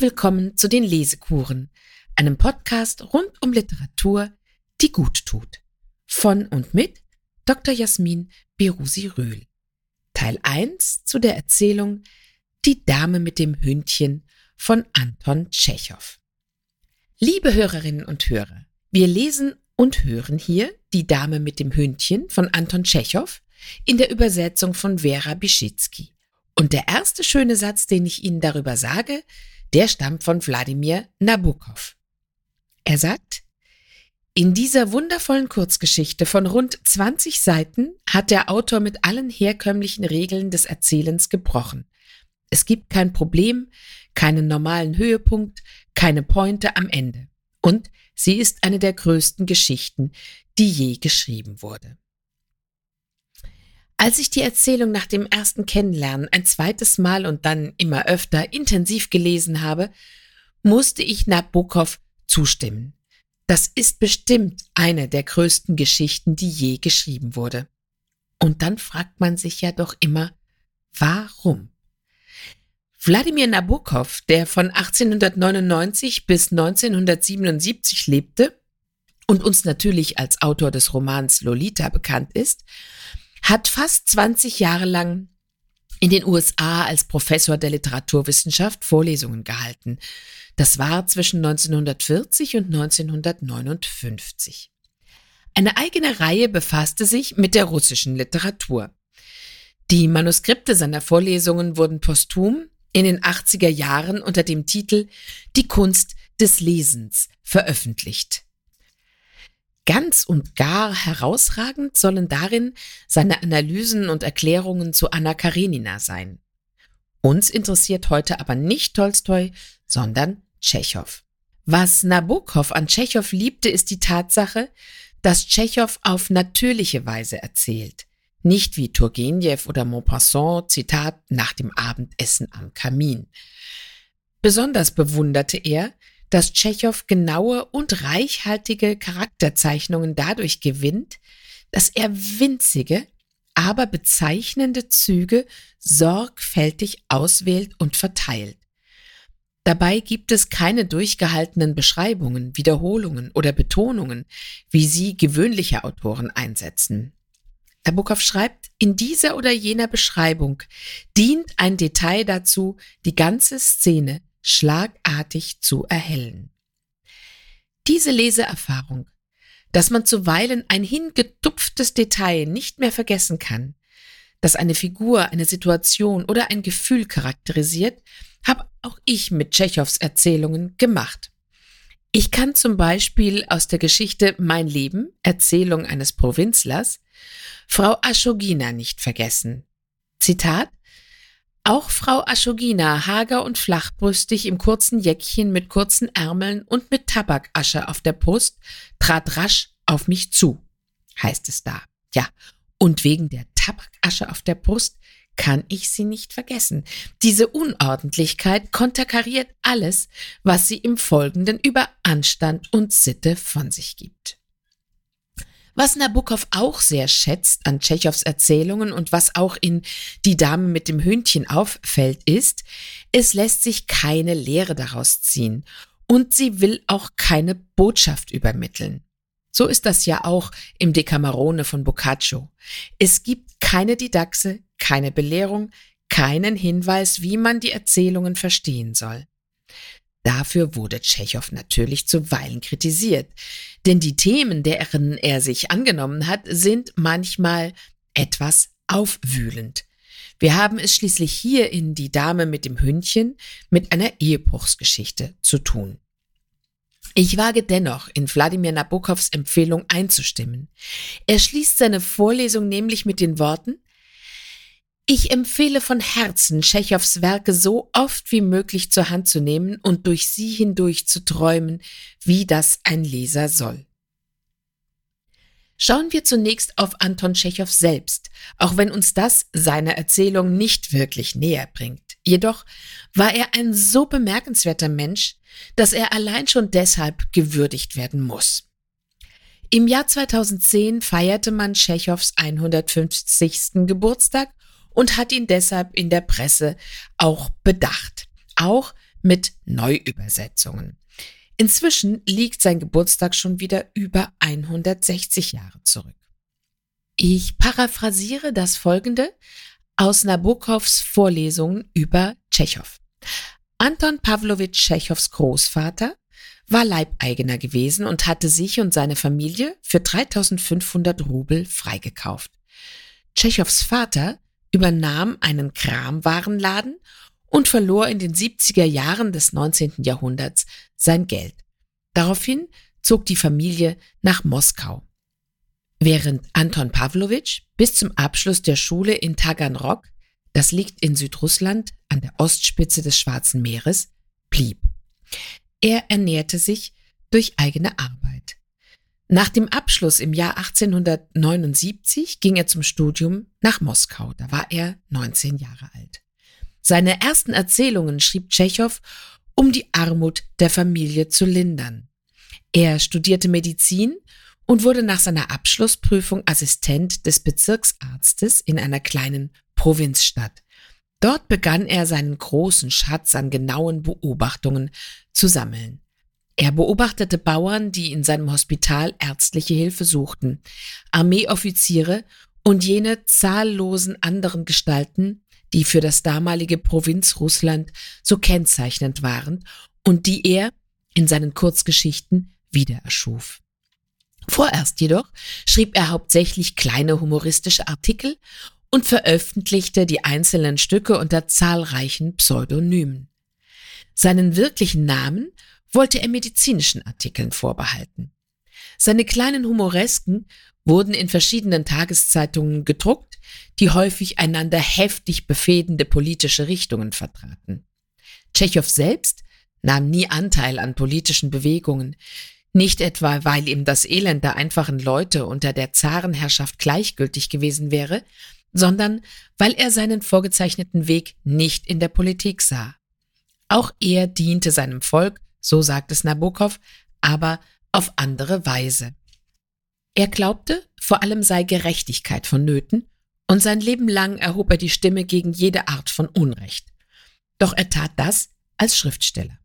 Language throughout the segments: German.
Willkommen zu den Lesekuren, einem Podcast rund um Literatur, die gut tut. Von und mit Dr. Jasmin Berusi Rühl. Teil 1 zu der Erzählung Die Dame mit dem Hündchen von Anton Tschechow. Liebe Hörerinnen und Hörer, wir lesen und hören hier Die Dame mit dem Hündchen von Anton Tschechow in der Übersetzung von Vera Bischitzky. Und der erste schöne Satz, den ich Ihnen darüber sage, der stammt von Wladimir Nabokov. Er sagt, in dieser wundervollen Kurzgeschichte von rund 20 Seiten hat der Autor mit allen herkömmlichen Regeln des Erzählens gebrochen. Es gibt kein Problem, keinen normalen Höhepunkt, keine Pointe am Ende. Und sie ist eine der größten Geschichten, die je geschrieben wurde. Als ich die Erzählung nach dem ersten Kennenlernen ein zweites Mal und dann immer öfter intensiv gelesen habe, musste ich Nabokov zustimmen. Das ist bestimmt eine der größten Geschichten, die je geschrieben wurde. Und dann fragt man sich ja doch immer, warum? Wladimir Nabokov, der von 1899 bis 1977 lebte und uns natürlich als Autor des Romans Lolita bekannt ist, hat fast 20 Jahre lang in den USA als Professor der Literaturwissenschaft Vorlesungen gehalten. Das war zwischen 1940 und 1959. Eine eigene Reihe befasste sich mit der russischen Literatur. Die Manuskripte seiner Vorlesungen wurden posthum in den 80er Jahren unter dem Titel Die Kunst des Lesens veröffentlicht. Ganz und gar herausragend sollen darin seine Analysen und Erklärungen zu Anna Karenina sein. Uns interessiert heute aber nicht Tolstoi, sondern Tschechow. Was Nabokov an Tschechow liebte, ist die Tatsache, dass Tschechow auf natürliche Weise erzählt. Nicht wie Turgenev oder Maupassant, Zitat, nach dem Abendessen am Kamin. Besonders bewunderte er, dass Tschechow genaue und reichhaltige Charakterzeichnungen dadurch gewinnt, dass er winzige, aber bezeichnende Züge sorgfältig auswählt und verteilt. Dabei gibt es keine durchgehaltenen Beschreibungen, Wiederholungen oder Betonungen, wie sie gewöhnliche Autoren einsetzen. Nabokov schreibt, in dieser oder jener Beschreibung dient ein Detail dazu, die ganze Szene schlagartig zu erhellen. Diese Leseerfahrung, dass man zuweilen ein hingetupftes Detail nicht mehr vergessen kann, das eine Figur, eine Situation oder ein Gefühl charakterisiert, habe auch ich mit Tschechows Erzählungen gemacht. Ich kann zum Beispiel aus der Geschichte Mein Leben, Erzählung eines Provinzlers, Frau Aschogina nicht vergessen. Zitat auch Frau Aschogina, hager und flachbrüstig im kurzen Jäckchen mit kurzen Ärmeln und mit Tabakasche auf der Brust, trat rasch auf mich zu, heißt es da. Ja, und wegen der Tabakasche auf der Brust kann ich sie nicht vergessen. Diese Unordentlichkeit konterkariert alles, was sie im Folgenden über Anstand und Sitte von sich gibt. Was Nabokov auch sehr schätzt an Tschechows Erzählungen und was auch in Die Dame mit dem Hündchen auffällt, ist, es lässt sich keine Lehre daraus ziehen und sie will auch keine Botschaft übermitteln. So ist das ja auch im Decamerone von Boccaccio. Es gibt keine Didaxe, keine Belehrung, keinen Hinweis, wie man die Erzählungen verstehen soll. Dafür wurde Tschechow natürlich zuweilen kritisiert, denn die Themen, deren er sich angenommen hat, sind manchmal etwas aufwühlend. Wir haben es schließlich hier in Die Dame mit dem Hündchen mit einer Ehebruchsgeschichte zu tun. Ich wage dennoch, in Wladimir Nabokovs Empfehlung einzustimmen. Er schließt seine Vorlesung nämlich mit den Worten ich empfehle von Herzen, Tschechows Werke so oft wie möglich zur Hand zu nehmen und durch sie hindurch zu träumen, wie das ein Leser soll. Schauen wir zunächst auf Anton Tschechow selbst, auch wenn uns das seine Erzählung nicht wirklich näher bringt. Jedoch war er ein so bemerkenswerter Mensch, dass er allein schon deshalb gewürdigt werden muss. Im Jahr 2010 feierte man Tschechows 150. Geburtstag und hat ihn deshalb in der Presse auch bedacht. Auch mit Neuübersetzungen. Inzwischen liegt sein Geburtstag schon wieder über 160 Jahre zurück. Ich paraphrasiere das folgende aus Nabokovs Vorlesungen über Tschechow. Anton Pavlovich Tschechows Großvater war Leibeigener gewesen und hatte sich und seine Familie für 3500 Rubel freigekauft. Tschechows Vater übernahm einen Kramwarenladen und verlor in den 70er Jahren des 19. Jahrhunderts sein Geld. Daraufhin zog die Familie nach Moskau. Während Anton Pavlovich bis zum Abschluss der Schule in Taganrog, das liegt in Südrussland an der Ostspitze des Schwarzen Meeres, blieb. Er ernährte sich durch eigene Arbeit. Nach dem Abschluss im Jahr 1879 ging er zum Studium nach Moskau. Da war er 19 Jahre alt. Seine ersten Erzählungen schrieb Tschechow, um die Armut der Familie zu lindern. Er studierte Medizin und wurde nach seiner Abschlussprüfung Assistent des Bezirksarztes in einer kleinen Provinzstadt. Dort begann er seinen großen Schatz an genauen Beobachtungen zu sammeln. Er beobachtete Bauern, die in seinem Hospital ärztliche Hilfe suchten, Armeeoffiziere und jene zahllosen anderen Gestalten, die für das damalige Provinzrussland so kennzeichnend waren und die er in seinen Kurzgeschichten wieder erschuf. Vorerst jedoch schrieb er hauptsächlich kleine humoristische Artikel und veröffentlichte die einzelnen Stücke unter zahlreichen Pseudonymen. Seinen wirklichen Namen wollte er medizinischen Artikeln vorbehalten. Seine kleinen Humoresken wurden in verschiedenen Tageszeitungen gedruckt, die häufig einander heftig befehdende politische Richtungen vertraten. Tschechow selbst nahm nie Anteil an politischen Bewegungen, nicht etwa, weil ihm das Elend der einfachen Leute unter der Zarenherrschaft gleichgültig gewesen wäre, sondern weil er seinen vorgezeichneten Weg nicht in der Politik sah. Auch er diente seinem Volk, so sagt es Nabokov, aber auf andere Weise. Er glaubte, vor allem sei Gerechtigkeit vonnöten, und sein Leben lang erhob er die Stimme gegen jede Art von Unrecht. Doch er tat das als Schriftsteller.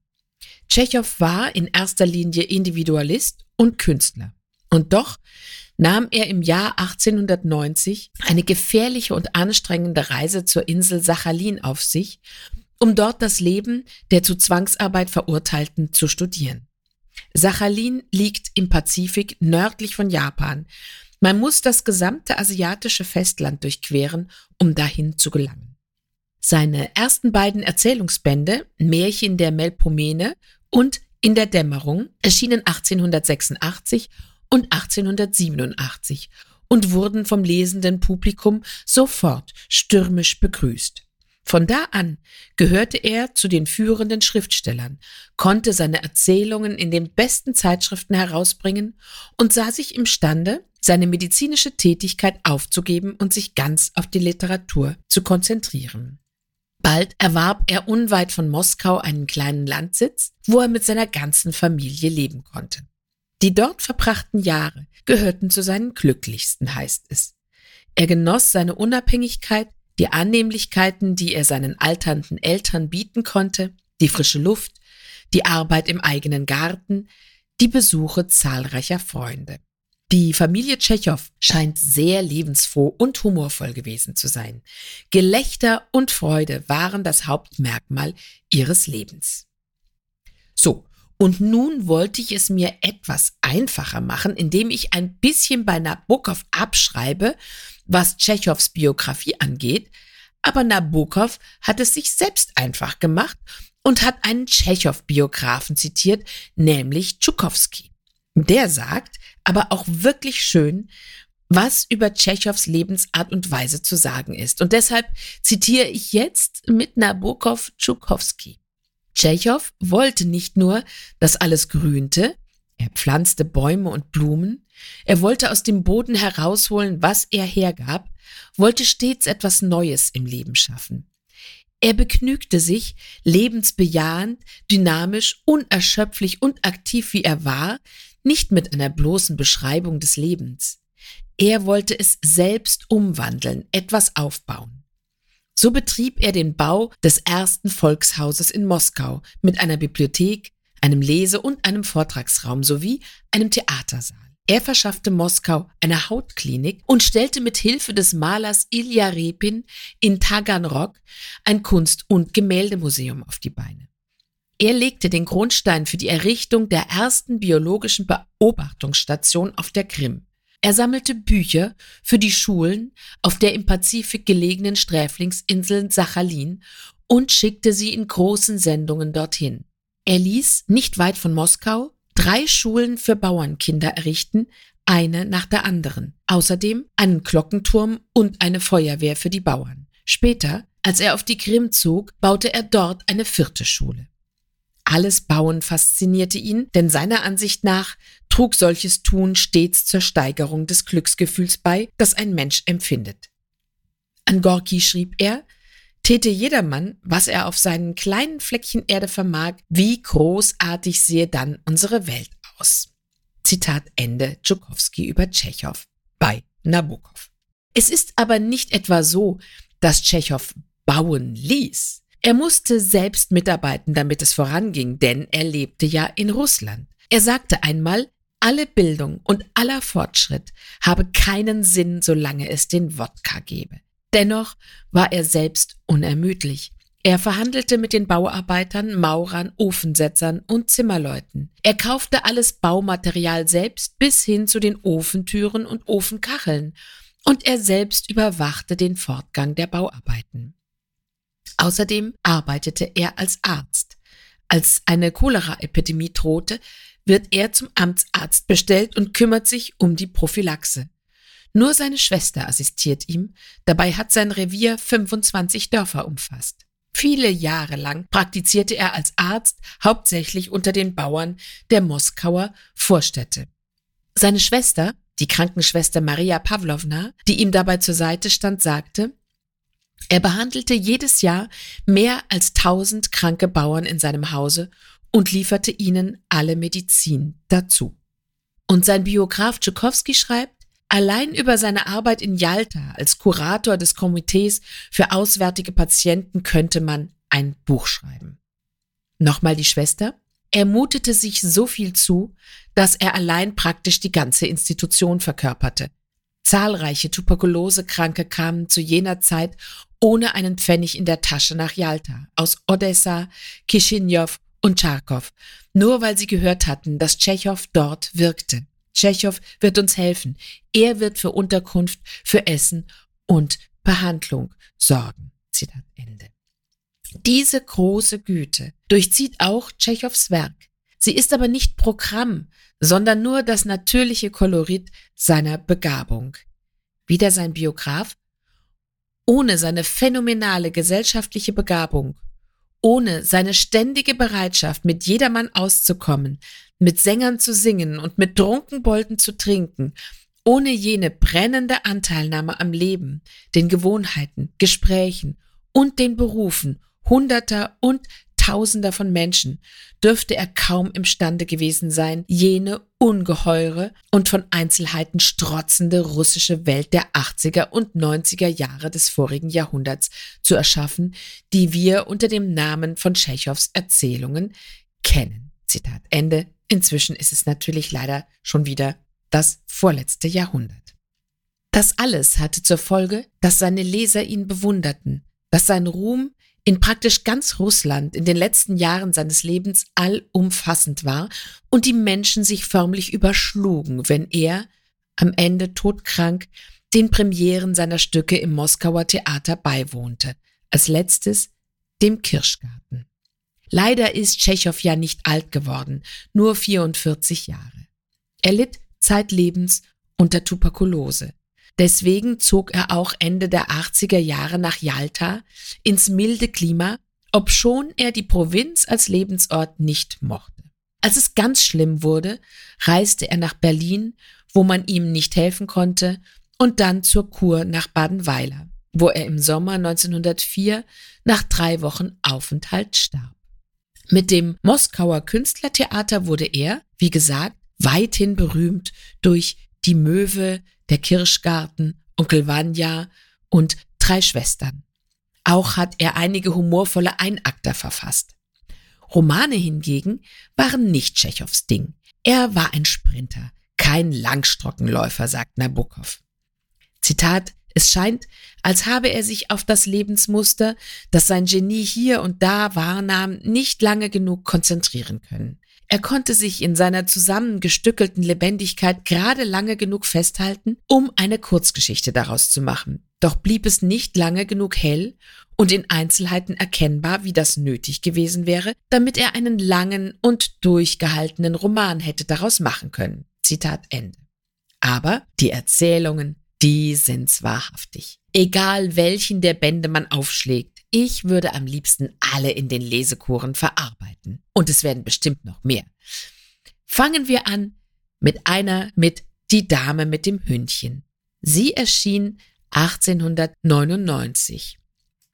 Tschechow war in erster Linie Individualist und Künstler. Und doch nahm er im Jahr 1890 eine gefährliche und anstrengende Reise zur Insel Sachalin auf sich, um dort das Leben der zu Zwangsarbeit Verurteilten zu studieren. Sachalin liegt im Pazifik nördlich von Japan. Man muss das gesamte asiatische Festland durchqueren, um dahin zu gelangen. Seine ersten beiden Erzählungsbände, Märchen der Melpomene und In der Dämmerung, erschienen 1886 und 1887 und wurden vom lesenden Publikum sofort stürmisch begrüßt. Von da an gehörte er zu den führenden Schriftstellern, konnte seine Erzählungen in den besten Zeitschriften herausbringen und sah sich imstande, seine medizinische Tätigkeit aufzugeben und sich ganz auf die Literatur zu konzentrieren. Bald erwarb er unweit von Moskau einen kleinen Landsitz, wo er mit seiner ganzen Familie leben konnte. Die dort verbrachten Jahre gehörten zu seinen glücklichsten, heißt es. Er genoss seine Unabhängigkeit, die Annehmlichkeiten, die er seinen alternden Eltern bieten konnte, die frische Luft, die Arbeit im eigenen Garten, die Besuche zahlreicher Freunde. Die Familie Tschechow scheint sehr lebensfroh und humorvoll gewesen zu sein. Gelächter und Freude waren das Hauptmerkmal ihres Lebens. So, und nun wollte ich es mir etwas einfacher machen, indem ich ein bisschen bei Nabokov abschreibe, was Tschechows Biografie angeht, aber Nabokov hat es sich selbst einfach gemacht und hat einen Tschechow-Biografen zitiert, nämlich Tschukowski. Der sagt, aber auch wirklich schön, was über Tschechows Lebensart und Weise zu sagen ist. Und deshalb zitiere ich jetzt mit Nabokov Tschukowski. Tschechow wollte nicht nur, dass alles grünte, er pflanzte Bäume und Blumen, er wollte aus dem Boden herausholen, was er hergab, wollte stets etwas Neues im Leben schaffen. Er begnügte sich, lebensbejahend, dynamisch, unerschöpflich und aktiv wie er war, nicht mit einer bloßen Beschreibung des Lebens. Er wollte es selbst umwandeln, etwas aufbauen. So betrieb er den Bau des ersten Volkshauses in Moskau mit einer Bibliothek, einem Lese- und einem Vortragsraum sowie einem Theatersaal. Er verschaffte Moskau eine Hautklinik und stellte mit Hilfe des Malers Ilya Repin in Taganrog ein Kunst- und Gemäldemuseum auf die Beine. Er legte den Grundstein für die Errichtung der ersten biologischen Beobachtungsstation auf der Krim. Er sammelte Bücher für die Schulen auf der im Pazifik gelegenen Sträflingsinsel Sachalin und schickte sie in großen Sendungen dorthin. Er ließ nicht weit von Moskau drei Schulen für Bauernkinder errichten, eine nach der anderen. Außerdem einen Glockenturm und eine Feuerwehr für die Bauern. Später, als er auf die Krim zog, baute er dort eine vierte Schule. Alles Bauen faszinierte ihn, denn seiner Ansicht nach trug solches Tun stets zur Steigerung des Glücksgefühls bei, das ein Mensch empfindet. An Gorki schrieb er, täte jedermann, was er auf seinen kleinen Fleckchen Erde vermag, wie großartig sehe dann unsere Welt aus. Zitat Ende Tschukowski über Tschechow bei Nabokov. Es ist aber nicht etwa so, dass Tschechow bauen ließ. Er musste selbst mitarbeiten, damit es voranging, denn er lebte ja in Russland. Er sagte einmal, alle Bildung und aller Fortschritt habe keinen Sinn, solange es den Wodka gebe. Dennoch war er selbst unermüdlich. Er verhandelte mit den Bauarbeitern, Maurern, Ofensetzern und Zimmerleuten. Er kaufte alles Baumaterial selbst bis hin zu den Ofentüren und Ofenkacheln. Und er selbst überwachte den Fortgang der Bauarbeiten. Außerdem arbeitete er als Arzt. Als eine Cholera-Epidemie drohte, wird er zum Amtsarzt bestellt und kümmert sich um die Prophylaxe. Nur seine Schwester assistiert ihm, dabei hat sein Revier 25 Dörfer umfasst. Viele Jahre lang praktizierte er als Arzt hauptsächlich unter den Bauern der Moskauer Vorstädte. Seine Schwester, die Krankenschwester Maria Pavlovna, die ihm dabei zur Seite stand, sagte, er behandelte jedes Jahr mehr als tausend kranke Bauern in seinem Hause und lieferte ihnen alle Medizin dazu. Und sein Biograf Tschukowski schreibt, allein über seine Arbeit in Yalta als Kurator des Komitees für auswärtige Patienten könnte man ein Buch schreiben. Nochmal die Schwester. Er mutete sich so viel zu, dass er allein praktisch die ganze Institution verkörperte. Zahlreiche Tuberkulosekranke kamen zu jener Zeit ohne einen Pfennig in der Tasche nach Jalta, aus Odessa, Kishinjow und Charkow, nur weil sie gehört hatten, dass Tschechow dort wirkte. Tschechow wird uns helfen. Er wird für Unterkunft, für Essen und Behandlung sorgen. Zitat Ende. Diese große Güte durchzieht auch Tschechows Werk. Sie ist aber nicht Programm, sondern nur das natürliche Kolorit seiner Begabung. Wieder sein Biograf. Ohne seine phänomenale gesellschaftliche Begabung, ohne seine ständige Bereitschaft, mit jedermann auszukommen, mit Sängern zu singen und mit Trunkenbolden zu trinken, ohne jene brennende Anteilnahme am Leben, den Gewohnheiten, Gesprächen und den Berufen Hunderter und Tausender von Menschen dürfte er kaum imstande gewesen sein, jene ungeheure und von Einzelheiten strotzende russische Welt der 80er und 90er Jahre des vorigen Jahrhunderts zu erschaffen, die wir unter dem Namen von Tschechows Erzählungen kennen. Zitat Ende. Inzwischen ist es natürlich leider schon wieder das vorletzte Jahrhundert. Das alles hatte zur Folge, dass seine Leser ihn bewunderten, dass sein Ruhm in praktisch ganz Russland in den letzten Jahren seines Lebens allumfassend war und die Menschen sich förmlich überschlugen, wenn er, am Ende todkrank, den Premieren seiner Stücke im Moskauer Theater beiwohnte, als letztes dem Kirschgarten. Leider ist Tschechow ja nicht alt geworden, nur 44 Jahre. Er litt zeitlebens unter Tuberkulose. Deswegen zog er auch Ende der 80er Jahre nach Yalta ins milde Klima, obschon er die Provinz als Lebensort nicht mochte. Als es ganz schlimm wurde, reiste er nach Berlin, wo man ihm nicht helfen konnte, und dann zur Kur nach Badenweiler, wo er im Sommer 1904 nach drei Wochen Aufenthalt starb. Mit dem Moskauer Künstlertheater wurde er, wie gesagt, weithin berühmt durch die Möwe, der Kirschgarten, Onkel Vanya und drei Schwestern. Auch hat er einige humorvolle Einakter verfasst. Romane hingegen waren nicht Tschechows Ding. Er war ein Sprinter, kein Langstrockenläufer, sagt Nabokov. Zitat, es scheint, als habe er sich auf das Lebensmuster, das sein Genie hier und da wahrnahm, nicht lange genug konzentrieren können. Er konnte sich in seiner zusammengestückelten Lebendigkeit gerade lange genug festhalten, um eine Kurzgeschichte daraus zu machen. Doch blieb es nicht lange genug hell und in Einzelheiten erkennbar, wie das nötig gewesen wäre, damit er einen langen und durchgehaltenen Roman hätte daraus machen können. Zitat Ende. Aber die Erzählungen, die sind's wahrhaftig. Egal welchen der Bände man aufschlägt, ich würde am liebsten alle in den Lesekuren verarbeiten. Und es werden bestimmt noch mehr. Fangen wir an mit einer mit Die Dame mit dem Hündchen. Sie erschien 1899.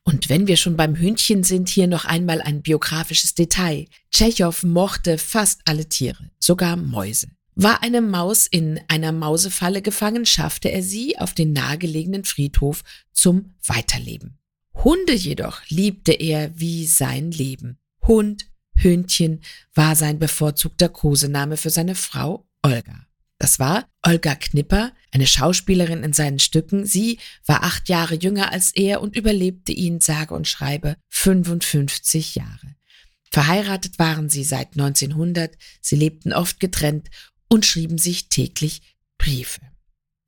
Und wenn wir schon beim Hündchen sind, hier noch einmal ein biografisches Detail. Tschechow mochte fast alle Tiere, sogar Mäuse. War eine Maus in einer Mausefalle gefangen, schaffte er sie auf den nahegelegenen Friedhof zum Weiterleben. Hunde jedoch liebte er wie sein Leben. Hund, Hündchen war sein bevorzugter Kosename für seine Frau Olga. Das war Olga Knipper, eine Schauspielerin in seinen Stücken. Sie war acht Jahre jünger als er und überlebte ihn, sage und schreibe, 55 Jahre. Verheiratet waren sie seit 1900, sie lebten oft getrennt und schrieben sich täglich Briefe.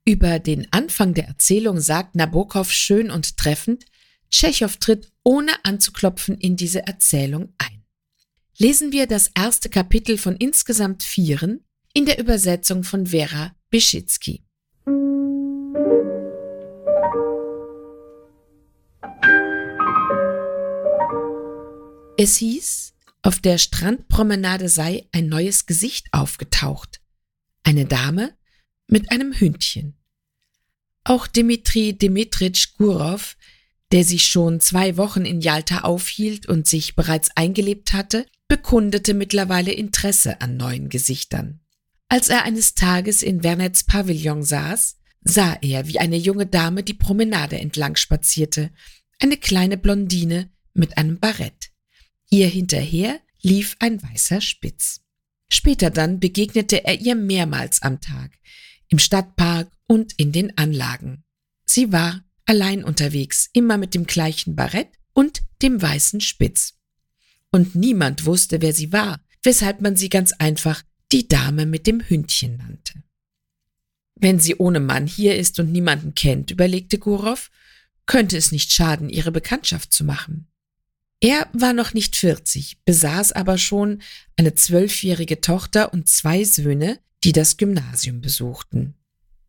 Über den Anfang der Erzählung sagt Nabokov schön und treffend, Tschechow tritt ohne anzuklopfen in diese Erzählung ein. Lesen wir das erste Kapitel von insgesamt vieren in der Übersetzung von Vera Beschitzky. Es hieß, auf der Strandpromenade sei ein neues Gesicht aufgetaucht, eine Dame mit einem Hündchen. Auch Dmitri Dmitritsch Gurov, der sich schon zwei Wochen in Jalta aufhielt und sich bereits eingelebt hatte, bekundete mittlerweile Interesse an neuen Gesichtern. Als er eines Tages in Wernets Pavillon saß, sah er, wie eine junge Dame die Promenade entlang spazierte, eine kleine Blondine mit einem Barett. Ihr hinterher lief ein weißer Spitz. Später dann begegnete er ihr mehrmals am Tag, im Stadtpark und in den Anlagen. Sie war allein unterwegs, immer mit dem gleichen Barett und dem weißen Spitz. Und niemand wusste, wer sie war, weshalb man sie ganz einfach die Dame mit dem Hündchen nannte. Wenn sie ohne Mann hier ist und niemanden kennt, überlegte Gurov, könnte es nicht schaden, ihre Bekanntschaft zu machen. Er war noch nicht 40, besaß aber schon eine zwölfjährige Tochter und zwei Söhne, die das Gymnasium besuchten.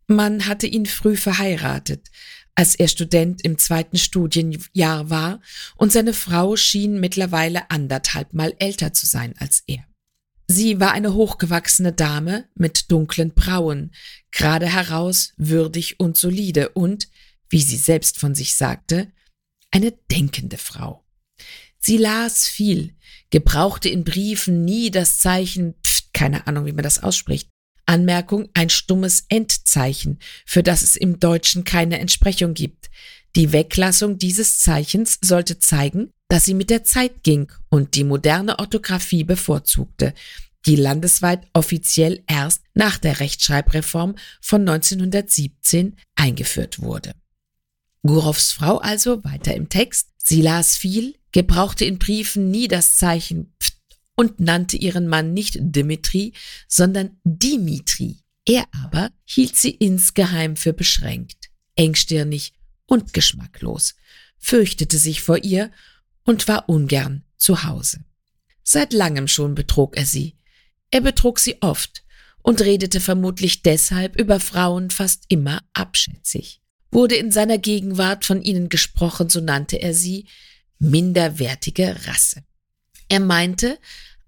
Man hatte ihn früh verheiratet, als er Student im zweiten Studienjahr war, und seine Frau schien mittlerweile anderthalb Mal älter zu sein als er. Sie war eine hochgewachsene Dame mit dunklen Brauen, gerade heraus, würdig und solide und, wie sie selbst von sich sagte, eine denkende Frau. Sie las viel, gebrauchte in Briefen nie das Zeichen, pft, keine Ahnung, wie man das ausspricht. Anmerkung, ein stummes Endzeichen, für das es im Deutschen keine Entsprechung gibt. Die Weglassung dieses Zeichens sollte zeigen, dass sie mit der Zeit ging und die moderne Orthographie bevorzugte, die landesweit offiziell erst nach der Rechtschreibreform von 1917 eingeführt wurde. Gurows Frau also weiter im Text. Sie las viel, gebrauchte in Briefen nie das Zeichen Pft und nannte ihren Mann nicht Dimitri, sondern Dimitri. Er aber hielt sie insgeheim für beschränkt, engstirnig und geschmacklos, fürchtete sich vor ihr und war ungern zu Hause. Seit langem schon betrog er sie. Er betrog sie oft und redete vermutlich deshalb über Frauen fast immer abschätzig. Wurde in seiner Gegenwart von ihnen gesprochen, so nannte er sie, minderwertige Rasse. Er meinte,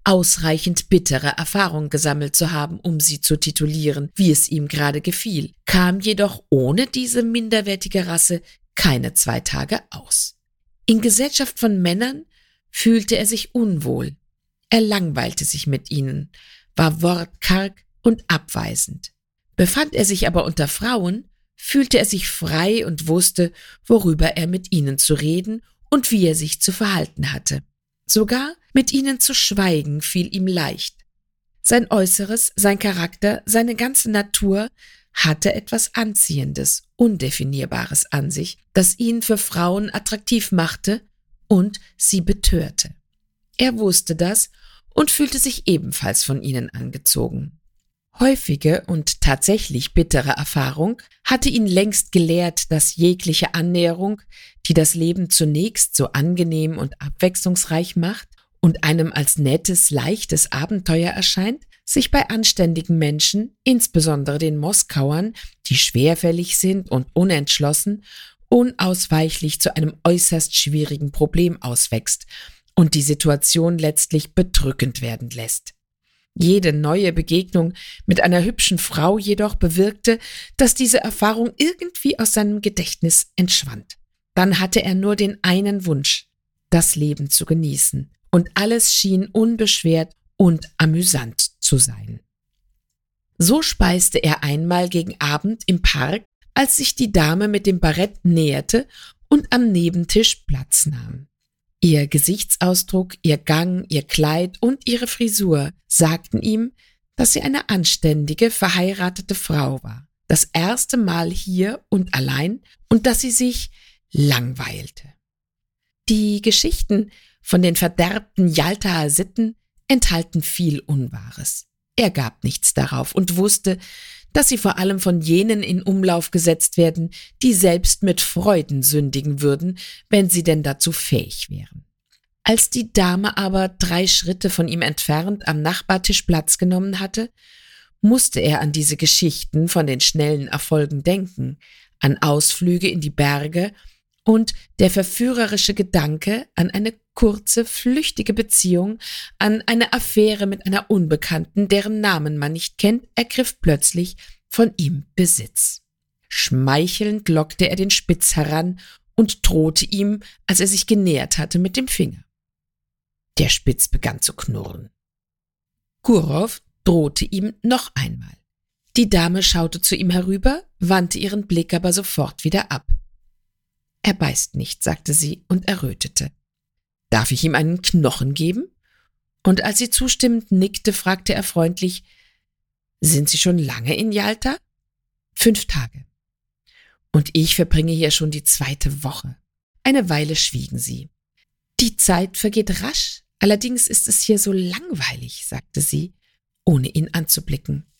ausreichend bittere Erfahrung gesammelt zu haben, um sie zu titulieren, wie es ihm gerade gefiel, kam jedoch ohne diese minderwertige Rasse keine zwei Tage aus. In Gesellschaft von Männern fühlte er sich unwohl. Er langweilte sich mit ihnen, war wortkarg und abweisend. Befand er sich aber unter Frauen, fühlte er sich frei und wusste, worüber er mit ihnen zu reden und wie er sich zu verhalten hatte. Sogar mit ihnen zu schweigen fiel ihm leicht. Sein Äußeres, sein Charakter, seine ganze Natur hatte etwas Anziehendes, Undefinierbares an sich, das ihn für Frauen attraktiv machte und sie betörte. Er wusste das und fühlte sich ebenfalls von ihnen angezogen. Häufige und tatsächlich bittere Erfahrung hatte ihn längst gelehrt, dass jegliche Annäherung, die das Leben zunächst so angenehm und abwechslungsreich macht und einem als nettes, leichtes Abenteuer erscheint, sich bei anständigen Menschen, insbesondere den Moskauern, die schwerfällig sind und unentschlossen, unausweichlich zu einem äußerst schwierigen Problem auswächst und die Situation letztlich bedrückend werden lässt. Jede neue Begegnung mit einer hübschen Frau jedoch bewirkte, dass diese Erfahrung irgendwie aus seinem Gedächtnis entschwand. Dann hatte er nur den einen Wunsch, das Leben zu genießen, und alles schien unbeschwert und amüsant zu sein. So speiste er einmal gegen Abend im Park, als sich die Dame mit dem Barett näherte und am Nebentisch Platz nahm. Ihr Gesichtsausdruck, ihr Gang, ihr Kleid und ihre Frisur sagten ihm, dass sie eine anständige, verheiratete Frau war, das erste Mal hier und allein und dass sie sich langweilte. Die Geschichten von den verderbten Jaltaer Sitten enthalten viel Unwahres. Er gab nichts darauf und wusste, dass sie vor allem von jenen in Umlauf gesetzt werden, die selbst mit Freuden sündigen würden, wenn sie denn dazu fähig wären. Als die Dame aber drei Schritte von ihm entfernt am Nachbartisch Platz genommen hatte, musste er an diese Geschichten von den schnellen Erfolgen denken, an Ausflüge in die Berge und der verführerische Gedanke an eine kurze, flüchtige Beziehung, an eine Affäre mit einer Unbekannten, deren Namen man nicht kennt, ergriff plötzlich von ihm Besitz. Schmeichelnd lockte er den Spitz heran und drohte ihm, als er sich genähert hatte, mit dem Finger. Der Spitz begann zu knurren. Gurow drohte ihm noch einmal. Die Dame schaute zu ihm herüber, wandte ihren Blick aber sofort wieder ab. Er beißt nicht, sagte sie und errötete. Darf ich ihm einen Knochen geben? Und als sie zustimmend nickte, fragte er freundlich, sind Sie schon lange in Jalta? Fünf Tage. Und ich verbringe hier schon die zweite Woche. Eine Weile schwiegen sie. Die Zeit vergeht rasch, allerdings ist es hier so langweilig, sagte sie, ohne ihn anzublicken.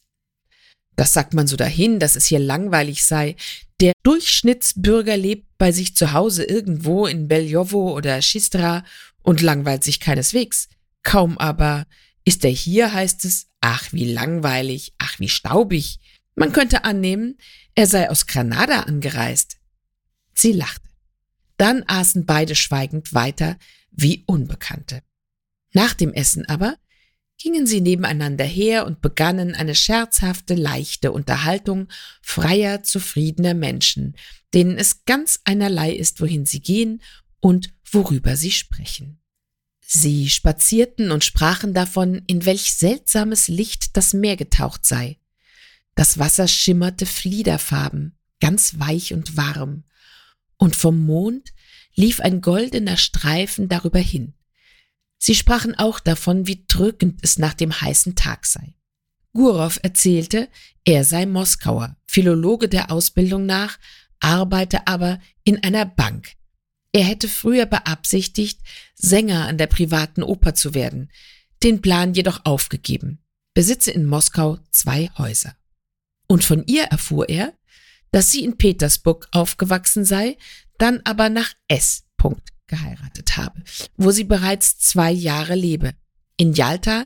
Das sagt man so dahin, dass es hier langweilig sei. Der Durchschnittsbürger lebt bei sich zu Hause irgendwo in Beljovo oder Schistra und langweilt sich keineswegs. Kaum aber ist er hier, heißt es, ach wie langweilig, ach wie staubig. Man könnte annehmen, er sei aus Granada angereist. Sie lachte. Dann aßen beide schweigend weiter wie Unbekannte. Nach dem Essen aber gingen sie nebeneinander her und begannen eine scherzhafte, leichte Unterhaltung freier, zufriedener Menschen, denen es ganz einerlei ist, wohin sie gehen und worüber sie sprechen. Sie spazierten und sprachen davon, in welch seltsames Licht das Meer getaucht sei. Das Wasser schimmerte fliederfarben, ganz weich und warm, und vom Mond lief ein goldener Streifen darüber hin. Sie sprachen auch davon, wie drückend es nach dem heißen Tag sei. Gurow erzählte, er sei Moskauer, Philologe der Ausbildung nach, arbeite aber in einer Bank. Er hätte früher beabsichtigt, Sänger an der privaten Oper zu werden, den Plan jedoch aufgegeben, besitze in Moskau zwei Häuser. Und von ihr erfuhr er, dass sie in Petersburg aufgewachsen sei, dann aber nach S. geheiratet habe, wo sie bereits zwei Jahre lebe, in Jalta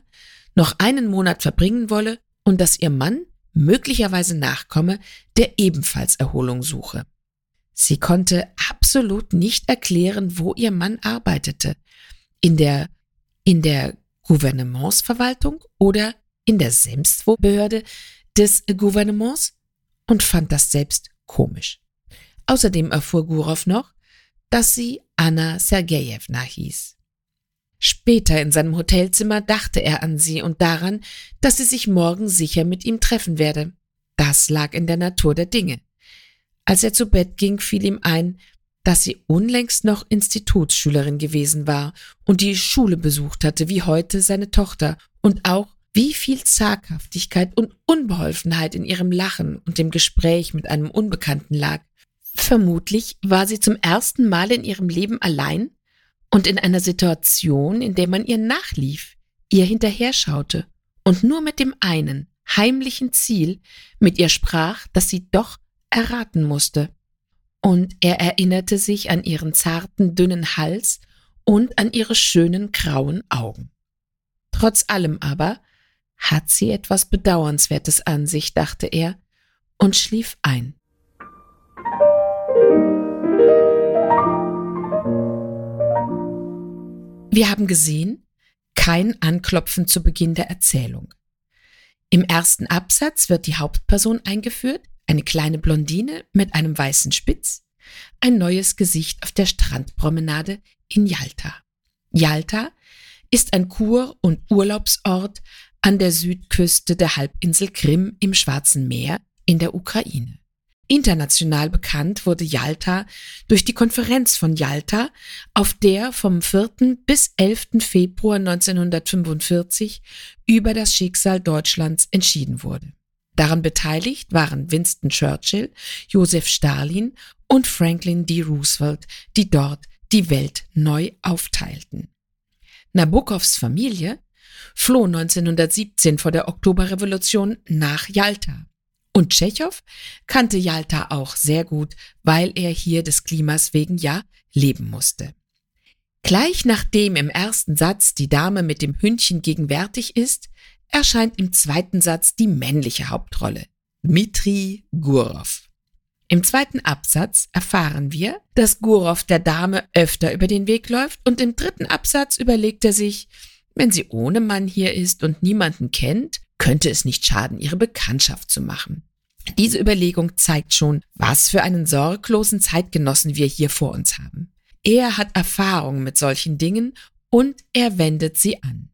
noch einen Monat verbringen wolle und dass ihr Mann möglicherweise nachkomme, der ebenfalls Erholung suche. Sie konnte absolut nicht erklären, wo ihr Mann arbeitete. In der, in der Gouvernementsverwaltung oder in der Selbstbehörde des Gouvernements und fand das selbst komisch. Außerdem erfuhr Gurow noch, dass sie Anna Sergejewna hieß. Später in seinem Hotelzimmer dachte er an sie und daran, dass sie sich morgen sicher mit ihm treffen werde. Das lag in der Natur der Dinge. Als er zu Bett ging, fiel ihm ein, dass sie unlängst noch Institutsschülerin gewesen war und die Schule besucht hatte wie heute seine Tochter und auch wie viel Zaghaftigkeit und Unbeholfenheit in ihrem Lachen und dem Gespräch mit einem Unbekannten lag. Vermutlich war sie zum ersten Mal in ihrem Leben allein und in einer Situation, in der man ihr nachlief, ihr hinterherschaute und nur mit dem einen heimlichen Ziel mit ihr sprach, das sie doch erraten musste. Und er erinnerte sich an ihren zarten, dünnen Hals und an ihre schönen grauen Augen. Trotz allem aber hat sie etwas Bedauernswertes an sich, dachte er, und schlief ein. Wir haben gesehen, kein Anklopfen zu Beginn der Erzählung. Im ersten Absatz wird die Hauptperson eingeführt, eine kleine Blondine mit einem weißen Spitz, ein neues Gesicht auf der Strandpromenade in Jalta. Jalta ist ein Kur- und Urlaubsort an der Südküste der Halbinsel Krim im Schwarzen Meer in der Ukraine. International bekannt wurde Jalta durch die Konferenz von Jalta, auf der vom 4. bis 11. Februar 1945 über das Schicksal Deutschlands entschieden wurde. Daran beteiligt waren Winston Churchill, Joseph Stalin und Franklin D. Roosevelt, die dort die Welt neu aufteilten. Nabokovs Familie floh 1917 vor der Oktoberrevolution nach Jalta. Und Tschechow kannte Jalta auch sehr gut, weil er hier des Klimas wegen ja leben musste. Gleich nachdem im ersten Satz die Dame mit dem Hündchen gegenwärtig ist, erscheint im zweiten Satz die männliche Hauptrolle, Dmitri Gurov. Im zweiten Absatz erfahren wir, dass Gurov der Dame öfter über den Weg läuft und im dritten Absatz überlegt er sich, wenn sie ohne Mann hier ist und niemanden kennt, könnte es nicht schaden, ihre Bekanntschaft zu machen. Diese Überlegung zeigt schon, was für einen sorglosen Zeitgenossen wir hier vor uns haben. Er hat Erfahrung mit solchen Dingen und er wendet sie an.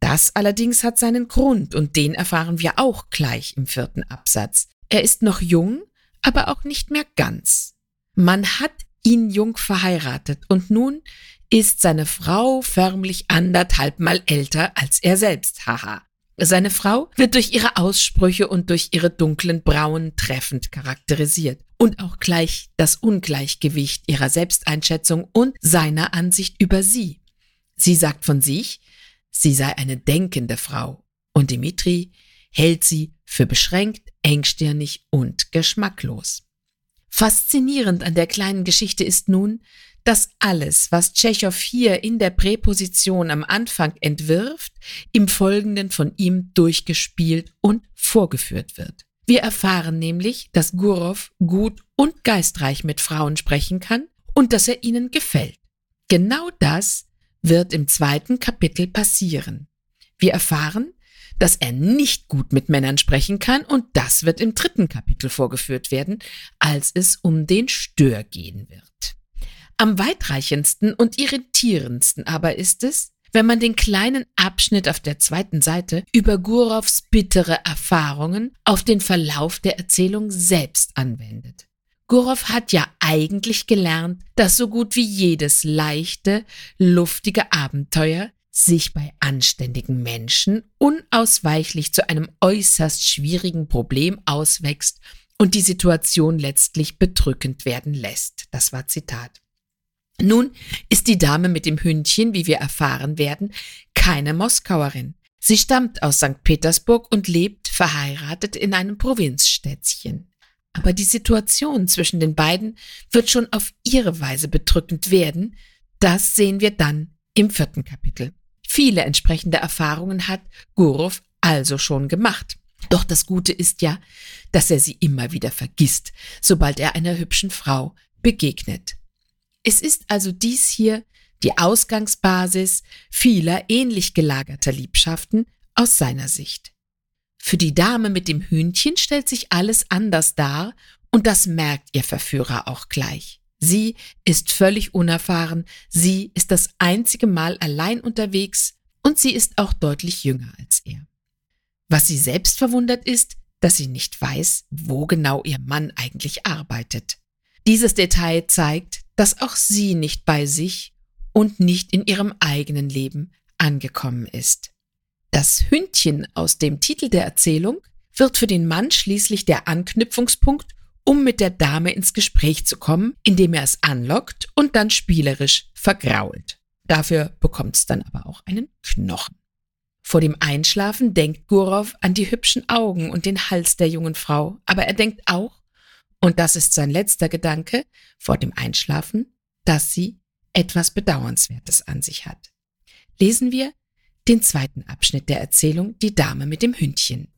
Das allerdings hat seinen Grund und den erfahren wir auch gleich im vierten Absatz. Er ist noch jung, aber auch nicht mehr ganz. Man hat ihn jung verheiratet und nun ist seine Frau förmlich anderthalb Mal älter als er selbst, haha. Seine Frau wird durch ihre Aussprüche und durch ihre dunklen Brauen treffend charakterisiert und auch gleich das Ungleichgewicht ihrer Selbsteinschätzung und seiner Ansicht über sie. Sie sagt von sich, sie sei eine denkende Frau und Dimitri hält sie für beschränkt, engstirnig und geschmacklos. Faszinierend an der kleinen Geschichte ist nun, dass alles, was Tschechow hier in der Präposition am Anfang entwirft, im Folgenden von ihm durchgespielt und vorgeführt wird. Wir erfahren nämlich, dass Gurov gut und geistreich mit Frauen sprechen kann und dass er ihnen gefällt. Genau das wird im zweiten Kapitel passieren. Wir erfahren, dass er nicht gut mit Männern sprechen kann und das wird im dritten Kapitel vorgeführt werden, als es um den Stör gehen wird. Am weitreichendsten und irritierendsten aber ist es, wenn man den kleinen Abschnitt auf der zweiten Seite über Gurovs bittere Erfahrungen auf den Verlauf der Erzählung selbst anwendet. Gurov hat ja eigentlich gelernt, dass so gut wie jedes leichte, luftige Abenteuer sich bei anständigen Menschen unausweichlich zu einem äußerst schwierigen Problem auswächst und die Situation letztlich bedrückend werden lässt. Das war Zitat. Nun ist die Dame mit dem Hündchen, wie wir erfahren werden, keine Moskauerin. Sie stammt aus St. Petersburg und lebt verheiratet in einem Provinzstädtchen. Aber die Situation zwischen den beiden wird schon auf ihre Weise bedrückend werden. Das sehen wir dann im vierten Kapitel. Viele entsprechende Erfahrungen hat Gurov also schon gemacht. Doch das Gute ist ja, dass er sie immer wieder vergisst, sobald er einer hübschen Frau begegnet. Es ist also dies hier die Ausgangsbasis vieler ähnlich gelagerter Liebschaften aus seiner Sicht. Für die Dame mit dem Hühnchen stellt sich alles anders dar und das merkt ihr Verführer auch gleich. Sie ist völlig unerfahren, sie ist das einzige Mal allein unterwegs und sie ist auch deutlich jünger als er. Was sie selbst verwundert ist, dass sie nicht weiß, wo genau ihr Mann eigentlich arbeitet. Dieses Detail zeigt, dass auch sie nicht bei sich und nicht in ihrem eigenen Leben angekommen ist. Das Hündchen aus dem Titel der Erzählung wird für den Mann schließlich der Anknüpfungspunkt, um mit der Dame ins Gespräch zu kommen, indem er es anlockt und dann spielerisch vergrault. Dafür bekommt es dann aber auch einen Knochen. Vor dem Einschlafen denkt Gurov an die hübschen Augen und den Hals der jungen Frau, aber er denkt auch, und das ist sein letzter Gedanke vor dem Einschlafen, dass sie etwas Bedauernswertes an sich hat. Lesen wir den zweiten Abschnitt der Erzählung Die Dame mit dem Hündchen.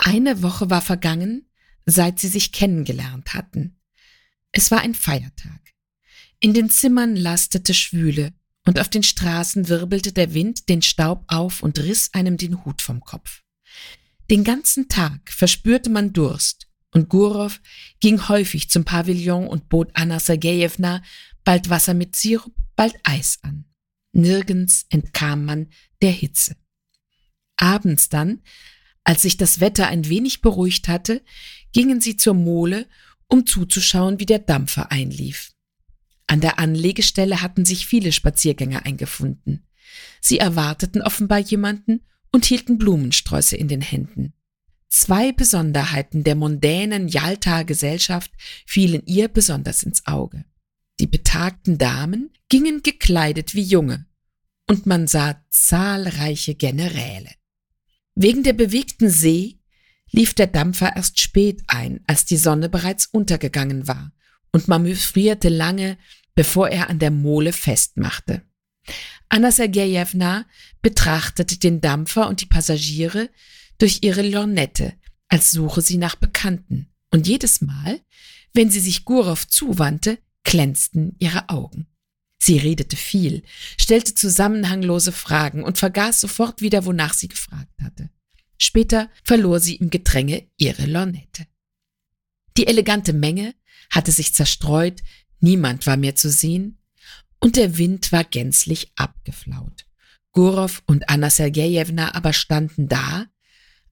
Eine Woche war vergangen, seit sie sich kennengelernt hatten. Es war ein Feiertag. In den Zimmern lastete Schwüle, und auf den Straßen wirbelte der Wind den Staub auf und riss einem den Hut vom Kopf. Den ganzen Tag verspürte man Durst, und Gurow ging häufig zum Pavillon und bot Anna Sergejewna bald Wasser mit Sirup, bald Eis an. Nirgends entkam man der Hitze. Abends dann, als sich das Wetter ein wenig beruhigt hatte, gingen sie zur Mole, um zuzuschauen, wie der Dampfer einlief. An der Anlegestelle hatten sich viele Spaziergänger eingefunden. Sie erwarteten offenbar jemanden und hielten Blumensträuße in den Händen. Zwei Besonderheiten der mondänen Jalta-Gesellschaft fielen ihr besonders ins Auge. Die betagten Damen gingen gekleidet wie Junge, und man sah zahlreiche Generäle. Wegen der bewegten See lief der Dampfer erst spät ein, als die Sonne bereits untergegangen war, und manövrierte lange, bevor er an der Mole festmachte. Anna Sergejewna betrachtete den Dampfer und die Passagiere durch ihre Lornette, als suche sie nach Bekannten, und jedes Mal, wenn sie sich Gurow zuwandte, glänzten ihre Augen. Sie redete viel, stellte zusammenhanglose Fragen und vergaß sofort wieder, wonach sie gefragt hatte. Später verlor sie im Gedränge ihre Lornette. Die elegante Menge hatte sich zerstreut, niemand war mehr zu sehen, und der Wind war gänzlich abgeflaut. Gurow und Anna Sergejewna aber standen da,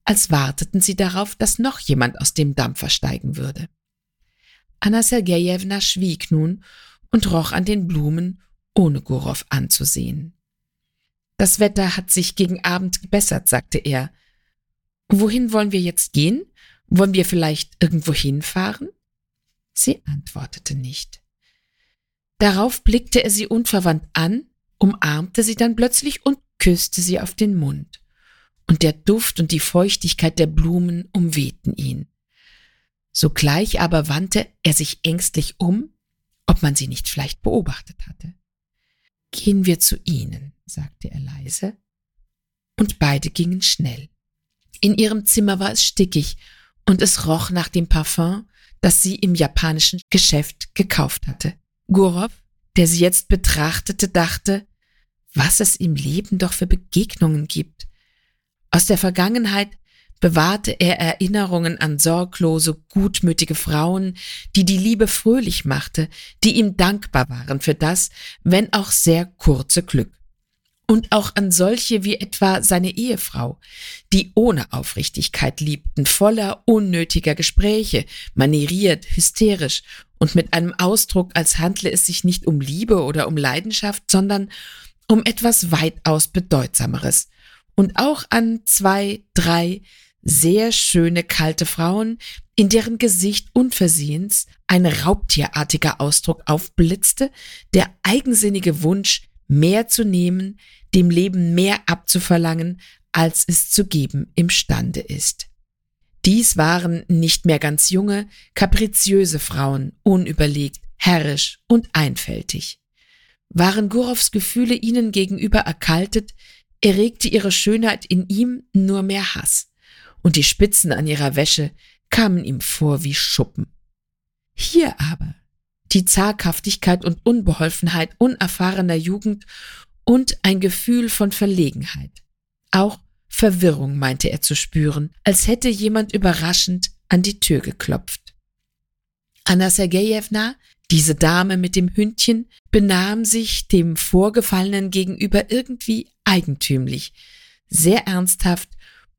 als warteten sie darauf, dass noch jemand aus dem Dampfer steigen würde. Anna Sergejewna schwieg nun und roch an den Blumen, ohne Gurow anzusehen. Das Wetter hat sich gegen Abend gebessert, sagte er, Wohin wollen wir jetzt gehen? Wollen wir vielleicht irgendwo hinfahren? Sie antwortete nicht. Darauf blickte er sie unverwandt an, umarmte sie dann plötzlich und küsste sie auf den Mund. Und der Duft und die Feuchtigkeit der Blumen umwehten ihn. Sogleich aber wandte er sich ängstlich um, ob man sie nicht vielleicht beobachtet hatte. Gehen wir zu ihnen, sagte er leise, und beide gingen schnell. In ihrem Zimmer war es stickig und es roch nach dem Parfum, das sie im japanischen Geschäft gekauft hatte. Gurov, der sie jetzt betrachtete, dachte, was es im Leben doch für Begegnungen gibt. Aus der Vergangenheit bewahrte er Erinnerungen an sorglose, gutmütige Frauen, die die Liebe fröhlich machte, die ihm dankbar waren für das, wenn auch sehr kurze Glück und auch an solche wie etwa seine Ehefrau, die ohne Aufrichtigkeit liebten, voller unnötiger Gespräche, manieriert, hysterisch und mit einem Ausdruck, als handle es sich nicht um Liebe oder um Leidenschaft, sondern um etwas weitaus Bedeutsameres. Und auch an zwei, drei sehr schöne kalte Frauen, in deren Gesicht unversehens ein raubtierartiger Ausdruck aufblitzte, der eigensinnige Wunsch, mehr zu nehmen, dem Leben mehr abzuverlangen, als es zu geben imstande ist. Dies waren nicht mehr ganz junge, kapriziöse Frauen, unüberlegt, herrisch und einfältig. Waren Gurows Gefühle ihnen gegenüber erkaltet, erregte ihre Schönheit in ihm nur mehr Hass, und die Spitzen an ihrer Wäsche kamen ihm vor wie Schuppen. Hier aber die Zaghaftigkeit und Unbeholfenheit unerfahrener Jugend und ein Gefühl von Verlegenheit. Auch Verwirrung meinte er zu spüren, als hätte jemand überraschend an die Tür geklopft. Anna Sergejewna, diese Dame mit dem Hündchen, benahm sich dem Vorgefallenen gegenüber irgendwie eigentümlich, sehr ernsthaft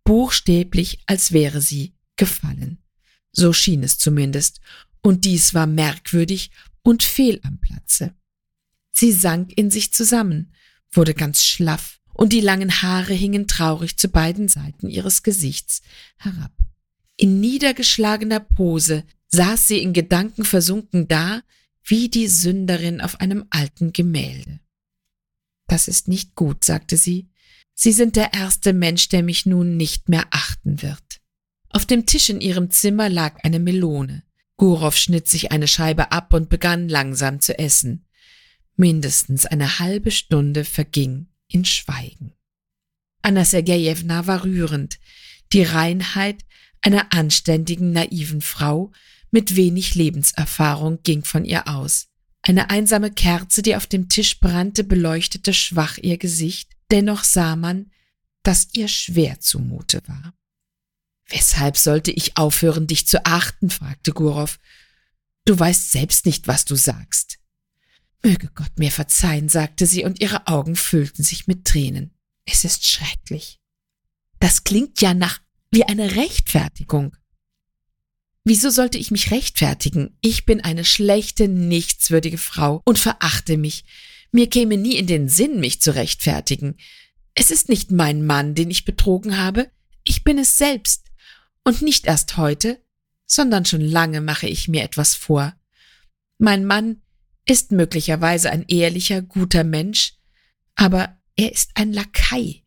buchstäblich, als wäre sie gefallen. So schien es zumindest, und dies war merkwürdig und fehl am Platze. Sie sank in sich zusammen, wurde ganz schlaff, und die langen Haare hingen traurig zu beiden Seiten ihres Gesichts herab. In niedergeschlagener Pose saß sie in Gedanken versunken da, wie die Sünderin auf einem alten Gemälde. Das ist nicht gut, sagte sie. Sie sind der erste Mensch, der mich nun nicht mehr achten wird. Auf dem Tisch in ihrem Zimmer lag eine Melone. Gurow schnitt sich eine Scheibe ab und begann langsam zu essen. Mindestens eine halbe Stunde verging in Schweigen. Anna Sergejewna war rührend. Die Reinheit einer anständigen, naiven Frau mit wenig Lebenserfahrung ging von ihr aus. Eine einsame Kerze, die auf dem Tisch brannte, beleuchtete schwach ihr Gesicht, dennoch sah man, dass ihr schwer zumute war. Weshalb sollte ich aufhören, dich zu achten? fragte Gurow. Du weißt selbst nicht, was du sagst. Möge Gott mir verzeihen, sagte sie, und ihre Augen füllten sich mit Tränen. Es ist schrecklich. Das klingt ja nach wie eine Rechtfertigung. Wieso sollte ich mich rechtfertigen? Ich bin eine schlechte, nichtswürdige Frau und verachte mich. Mir käme nie in den Sinn, mich zu rechtfertigen. Es ist nicht mein Mann, den ich betrogen habe, ich bin es selbst. Und nicht erst heute, sondern schon lange mache ich mir etwas vor. Mein Mann ist möglicherweise ein ehrlicher, guter Mensch, aber er ist ein Lakai,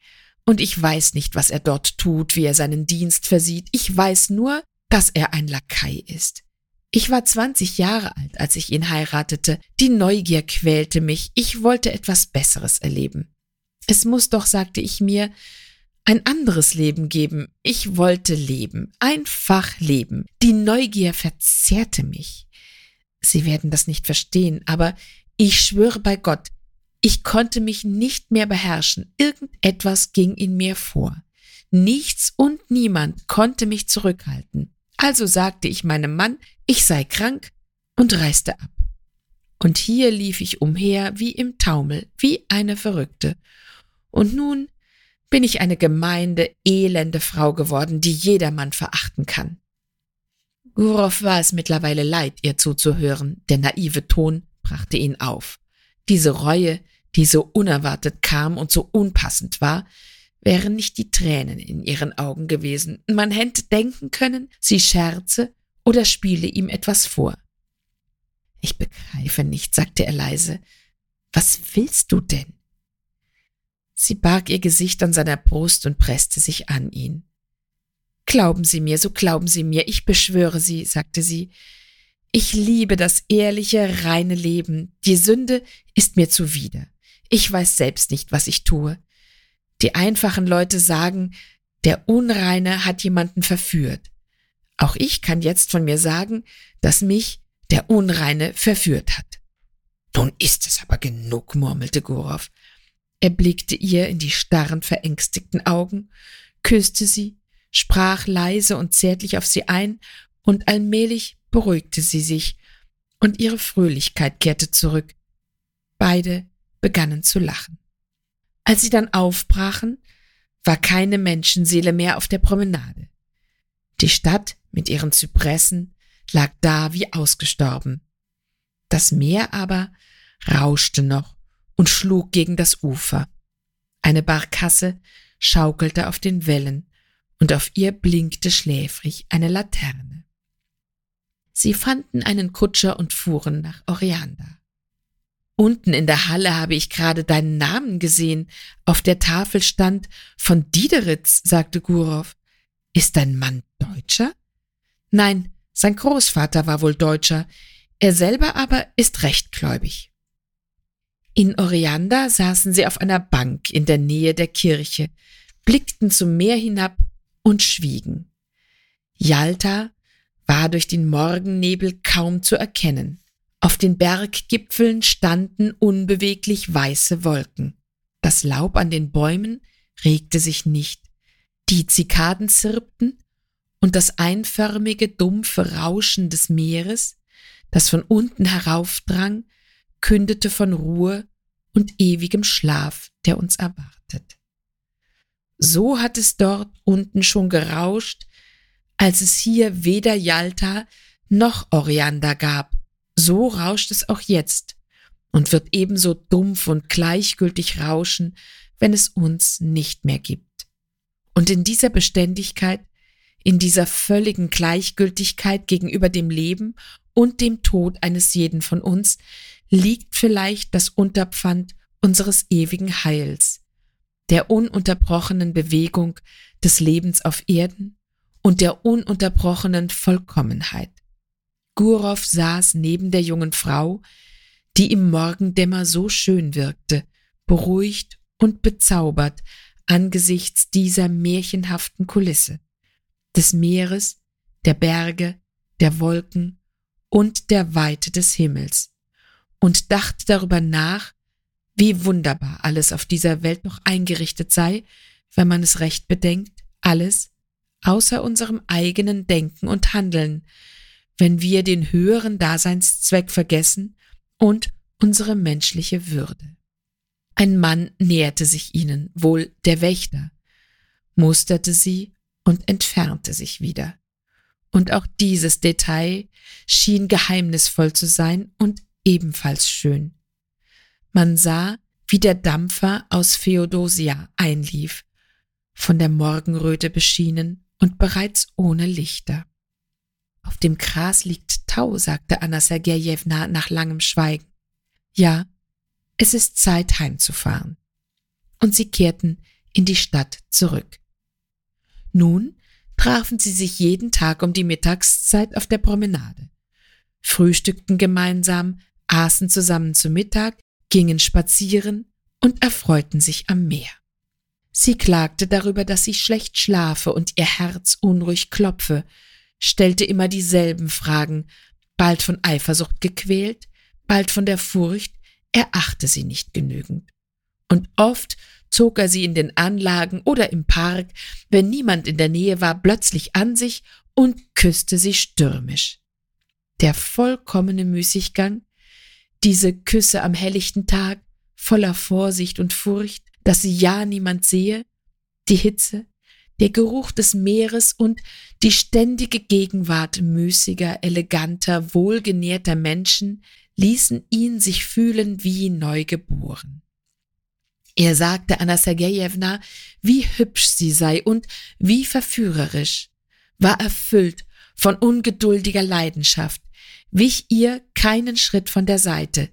und ich weiß nicht, was er dort tut, wie er seinen Dienst versieht, ich weiß nur, dass er ein Lakai ist. Ich war 20 Jahre alt, als ich ihn heiratete. Die Neugier quälte mich. Ich wollte etwas Besseres erleben. Es muss doch, sagte ich mir, ein anderes Leben geben. Ich wollte leben, einfach leben. Die Neugier verzehrte mich. Sie werden das nicht verstehen, aber ich schwöre bei Gott, ich konnte mich nicht mehr beherrschen. Irgendetwas ging in mir vor. Nichts und niemand konnte mich zurückhalten. Also sagte ich meinem Mann, ich sei krank und reiste ab. Und hier lief ich umher wie im Taumel, wie eine Verrückte. Und nun bin ich eine gemeinde, elende Frau geworden, die jedermann verachten kann. Gurow war es mittlerweile leid, ihr zuzuhören, der naive Ton brachte ihn auf. Diese Reue, die so unerwartet kam und so unpassend war, wären nicht die Tränen in ihren Augen gewesen. Man hätte denken können, sie scherze oder spiele ihm etwas vor. Ich begreife nicht, sagte er leise. Was willst du denn? Sie barg ihr Gesicht an seiner Brust und presste sich an ihn. Glauben Sie mir, so glauben Sie mir, ich beschwöre Sie, sagte sie. Ich liebe das ehrliche, reine Leben. Die Sünde ist mir zuwider. Ich weiß selbst nicht, was ich tue. Die einfachen Leute sagen, der Unreine hat jemanden verführt. Auch ich kann jetzt von mir sagen, dass mich der Unreine verführt hat. Nun ist es aber genug, murmelte Gorow. Er blickte ihr in die starren, verängstigten Augen, küsste sie, sprach leise und zärtlich auf sie ein, und allmählich beruhigte sie sich, und ihre Fröhlichkeit kehrte zurück. Beide begannen zu lachen. Als sie dann aufbrachen, war keine Menschenseele mehr auf der Promenade. Die Stadt mit ihren Zypressen lag da wie ausgestorben. Das Meer aber rauschte noch und schlug gegen das Ufer. Eine Barkasse schaukelte auf den Wellen, und auf ihr blinkte schläfrig eine Laterne. Sie fanden einen Kutscher und fuhren nach Orianda. Unten in der Halle habe ich gerade deinen Namen gesehen. Auf der Tafel stand von Diederitz, sagte Gurow. Ist dein Mann Deutscher? Nein, sein Großvater war wohl Deutscher. Er selber aber ist rechtgläubig. In Orianda saßen sie auf einer Bank in der Nähe der Kirche, blickten zum Meer hinab und schwiegen. Jalta war durch den Morgennebel kaum zu erkennen. Auf den Berggipfeln standen unbeweglich weiße Wolken. Das Laub an den Bäumen regte sich nicht. Die Zikaden zirpten und das einförmige, dumpfe Rauschen des Meeres, das von unten heraufdrang, kündete von Ruhe und ewigem Schlaf, der uns erwartet. So hat es dort unten schon gerauscht, als es hier weder Yalta noch Oriander gab. So rauscht es auch jetzt und wird ebenso dumpf und gleichgültig rauschen, wenn es uns nicht mehr gibt. Und in dieser Beständigkeit, in dieser völligen Gleichgültigkeit gegenüber dem Leben und dem Tod eines jeden von uns liegt vielleicht das Unterpfand unseres ewigen Heils, der ununterbrochenen Bewegung des Lebens auf Erden und der ununterbrochenen Vollkommenheit. Gurov saß neben der jungen Frau, die im Morgendämmer so schön wirkte, beruhigt und bezaubert angesichts dieser märchenhaften Kulisse des Meeres, der Berge, der Wolken und der Weite des Himmels und dachte darüber nach, wie wunderbar alles auf dieser Welt noch eingerichtet sei, wenn man es recht bedenkt, alles außer unserem eigenen Denken und Handeln, wenn wir den höheren Daseinszweck vergessen und unsere menschliche Würde. Ein Mann näherte sich ihnen, wohl der Wächter, musterte sie und entfernte sich wieder. Und auch dieses Detail schien geheimnisvoll zu sein und ebenfalls schön. Man sah, wie der Dampfer aus Feodosia einlief, von der Morgenröte beschienen und bereits ohne Lichter. Auf dem Gras liegt Tau, sagte Anna Sergejewna nach langem Schweigen. Ja, es ist Zeit heimzufahren. Und sie kehrten in die Stadt zurück. Nun trafen sie sich jeden Tag um die Mittagszeit auf der Promenade, frühstückten gemeinsam, aßen zusammen zu Mittag, gingen spazieren und erfreuten sich am Meer. Sie klagte darüber, dass sie schlecht schlafe und ihr Herz unruhig klopfe, stellte immer dieselben Fragen, bald von Eifersucht gequält, bald von der Furcht, er achte sie nicht genügend. Und oft zog er sie in den Anlagen oder im Park, wenn niemand in der Nähe war, plötzlich an sich und küsste sie stürmisch. Der vollkommene Müßiggang, diese Küsse am helllichten Tag, voller Vorsicht und Furcht, dass sie ja niemand sehe, die Hitze, der Geruch des Meeres und die ständige Gegenwart müßiger, eleganter, wohlgenährter Menschen ließen ihn sich fühlen wie neugeboren. Er sagte Anna Sergejewna, wie hübsch sie sei und wie verführerisch, war erfüllt von ungeduldiger Leidenschaft, wich ihr keinen Schritt von der Seite.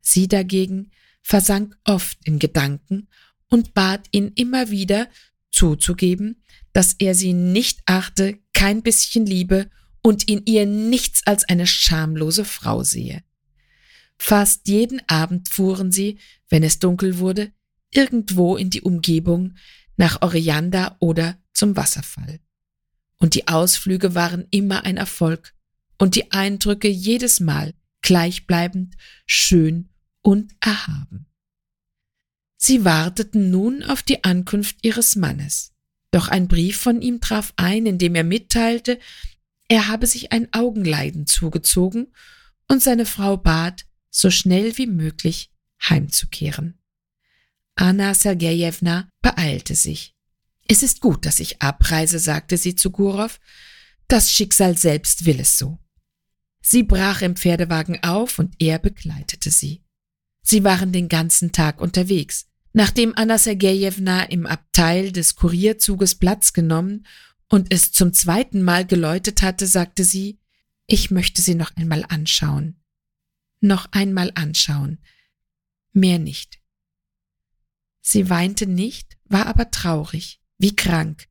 Sie dagegen versank oft in Gedanken und bat ihn immer wieder zuzugeben, dass er sie nicht achte, kein bisschen liebe und in ihr nichts als eine schamlose Frau sehe. Fast jeden Abend fuhren sie, wenn es dunkel wurde, irgendwo in die Umgebung, nach Orianda oder zum Wasserfall. Und die Ausflüge waren immer ein Erfolg und die Eindrücke jedes Mal gleichbleibend, schön und erhaben. Sie warteten nun auf die Ankunft ihres Mannes. Doch ein Brief von ihm traf ein, in dem er mitteilte, er habe sich ein Augenleiden zugezogen und seine Frau bat, so schnell wie möglich heimzukehren. Anna Sergejewna beeilte sich. Es ist gut, dass ich abreise, sagte sie zu Gurow. Das Schicksal selbst will es so. Sie brach im Pferdewagen auf und er begleitete sie. Sie waren den ganzen Tag unterwegs. Nachdem Anna Sergejewna im Abteil des Kurierzuges Platz genommen und es zum zweiten Mal geläutet hatte, sagte sie, ich möchte sie noch einmal anschauen. Noch einmal anschauen. Mehr nicht. Sie weinte nicht, war aber traurig, wie krank,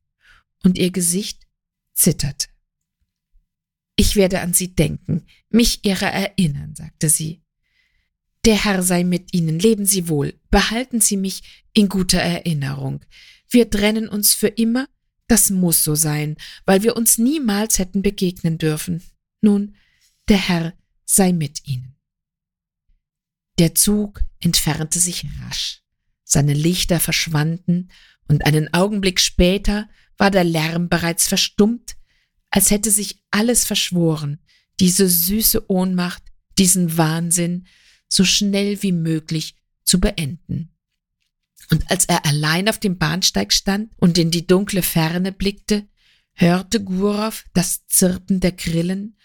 und ihr Gesicht zitterte. Ich werde an Sie denken, mich Ihrer erinnern, sagte sie. Der Herr sei mit Ihnen, leben Sie wohl, behalten Sie mich in guter Erinnerung. Wir trennen uns für immer, das muss so sein, weil wir uns niemals hätten begegnen dürfen. Nun, der Herr sei mit Ihnen. Der Zug entfernte sich rasch, seine Lichter verschwanden, und einen Augenblick später war der Lärm bereits verstummt, als hätte sich alles verschworen, diese süße Ohnmacht, diesen Wahnsinn, so schnell wie möglich zu beenden. Und als er allein auf dem Bahnsteig stand und in die dunkle Ferne blickte, hörte Gurow das Zirpen der Grillen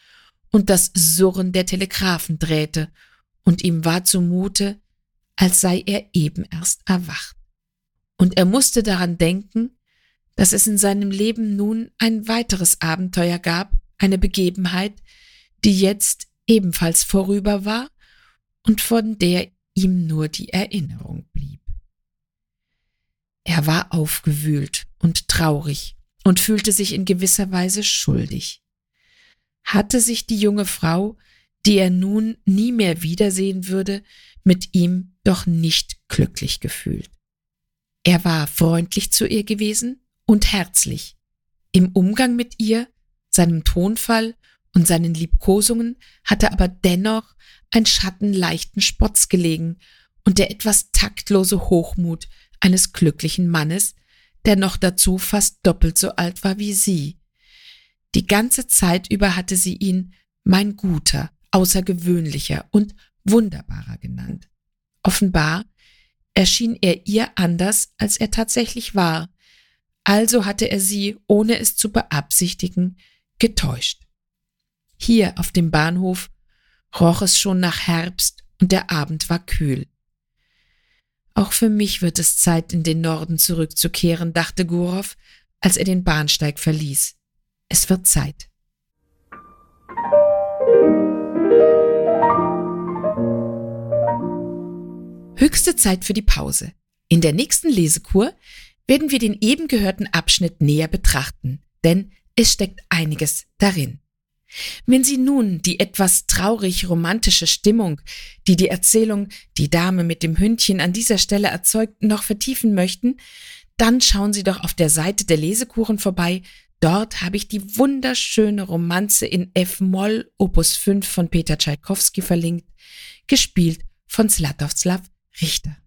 und das Surren der Telegraphendrähte, und ihm war zumute, als sei er eben erst erwacht. Und er musste daran denken, dass es in seinem Leben nun ein weiteres Abenteuer gab, eine Begebenheit, die jetzt ebenfalls vorüber war und von der ihm nur die Erinnerung blieb. Er war aufgewühlt und traurig und fühlte sich in gewisser Weise schuldig. Hatte sich die junge Frau, die er nun nie mehr wiedersehen würde, mit ihm doch nicht glücklich gefühlt. Er war freundlich zu ihr gewesen und herzlich. Im Umgang mit ihr, seinem Tonfall und seinen Liebkosungen hatte aber dennoch ein Schatten leichten Spotts gelegen und der etwas taktlose Hochmut eines glücklichen Mannes, der noch dazu fast doppelt so alt war wie sie. Die ganze Zeit über hatte sie ihn mein guter, außergewöhnlicher und wunderbarer genannt. Offenbar erschien er ihr anders, als er tatsächlich war, also hatte er sie, ohne es zu beabsichtigen, getäuscht. Hier auf dem Bahnhof roch es schon nach Herbst und der Abend war kühl. Auch für mich wird es Zeit, in den Norden zurückzukehren, dachte Gurow, als er den Bahnsteig verließ. Es wird Zeit. Höchste Zeit für die Pause. In der nächsten Lesekur werden wir den eben gehörten Abschnitt näher betrachten, denn es steckt einiges darin. Wenn Sie nun die etwas traurig romantische Stimmung, die die Erzählung Die Dame mit dem Hündchen an dieser Stelle erzeugt, noch vertiefen möchten, dann schauen Sie doch auf der Seite der Lesekuren vorbei. Dort habe ich die wunderschöne Romanze in F-Moll Opus 5 von Peter Tschaikowski verlinkt, gespielt von Slatoslav Richter.